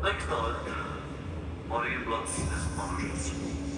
Like thought, Maureen Bloods boundaries.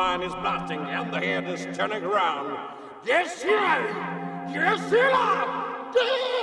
Mind is blasting and the head is turning around. Yes, sir! Yes, sir! Yes!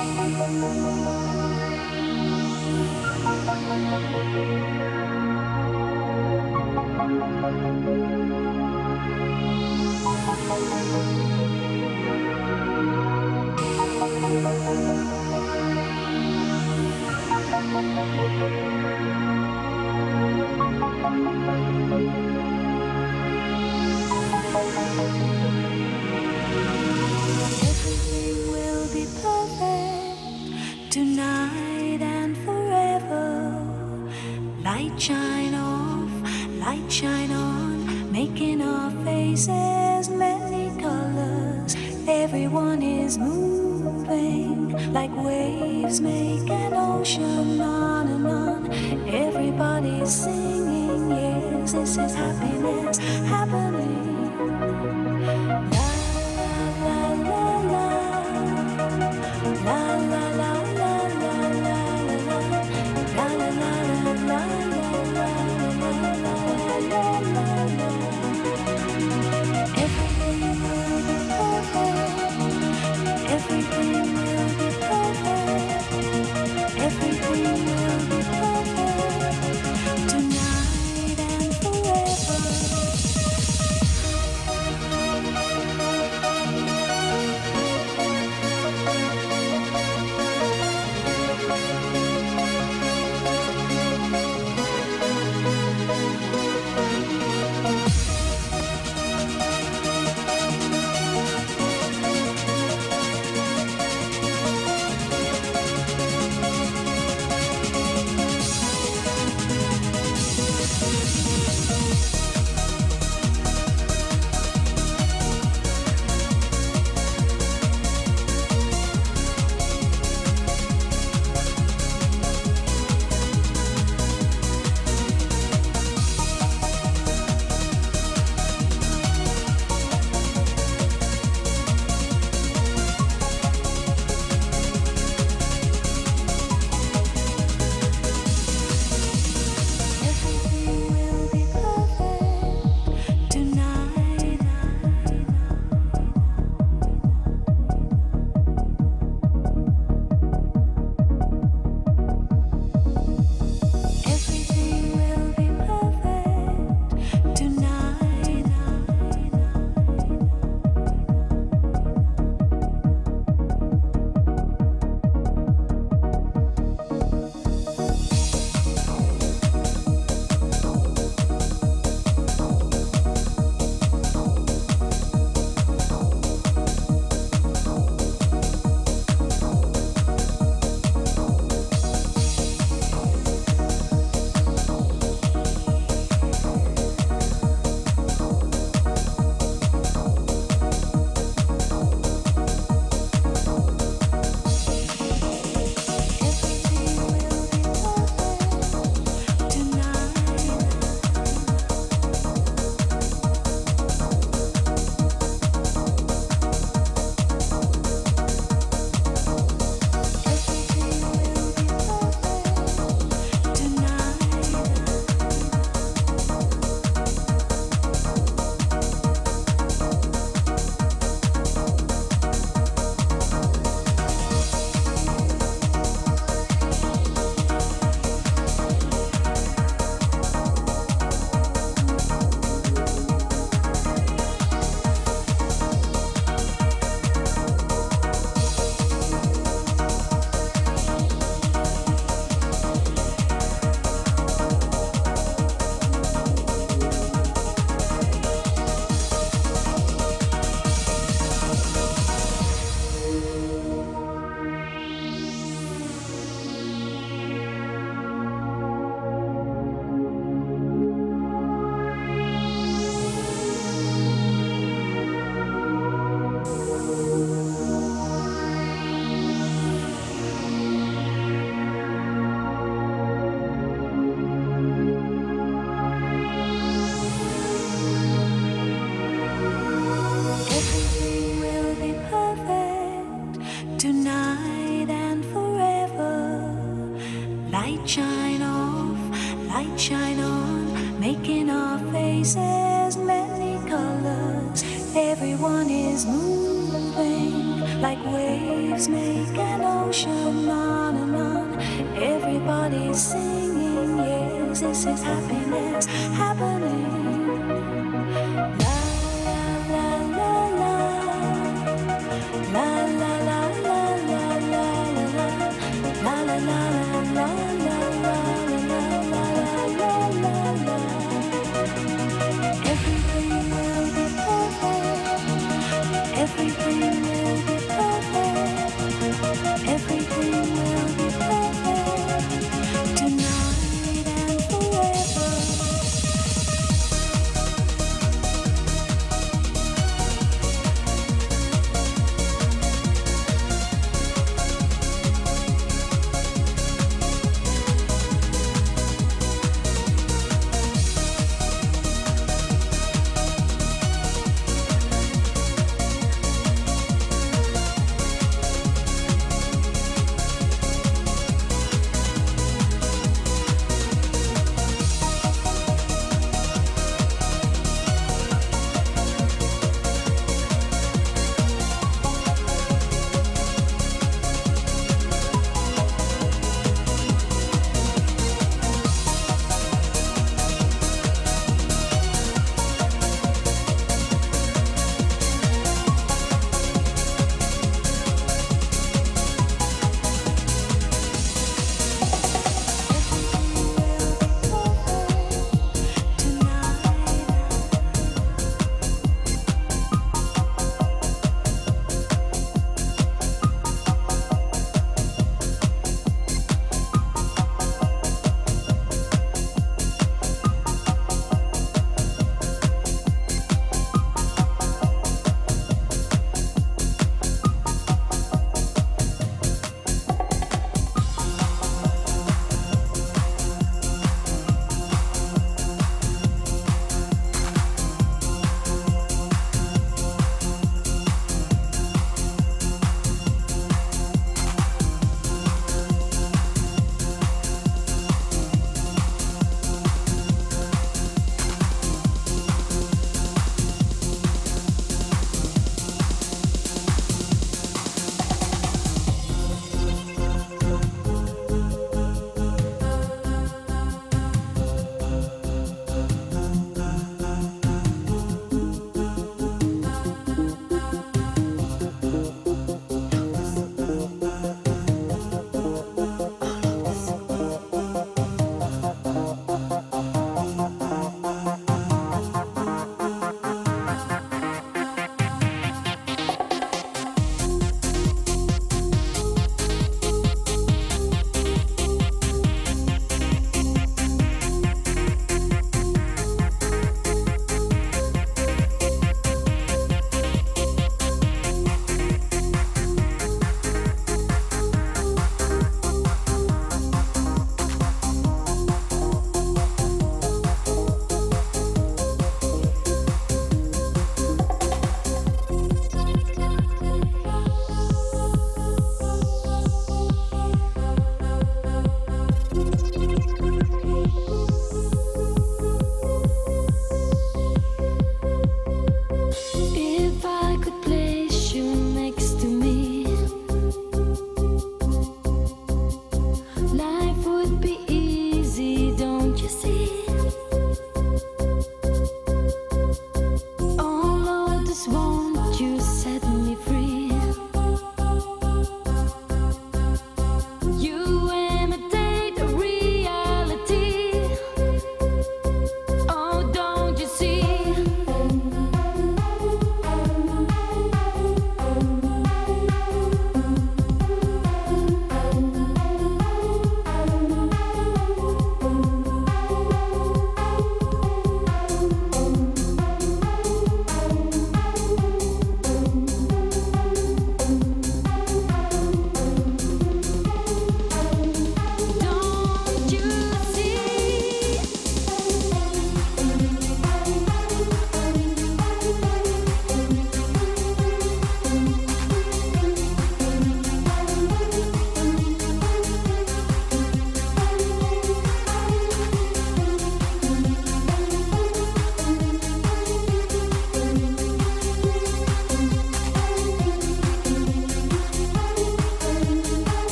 Everything will be perfect tonight and forever. Light shine off, light shine on, making our faces many colors. Everyone is moving like waves make an ocean on and on. Everybody's singing, yes, this is happiness happening.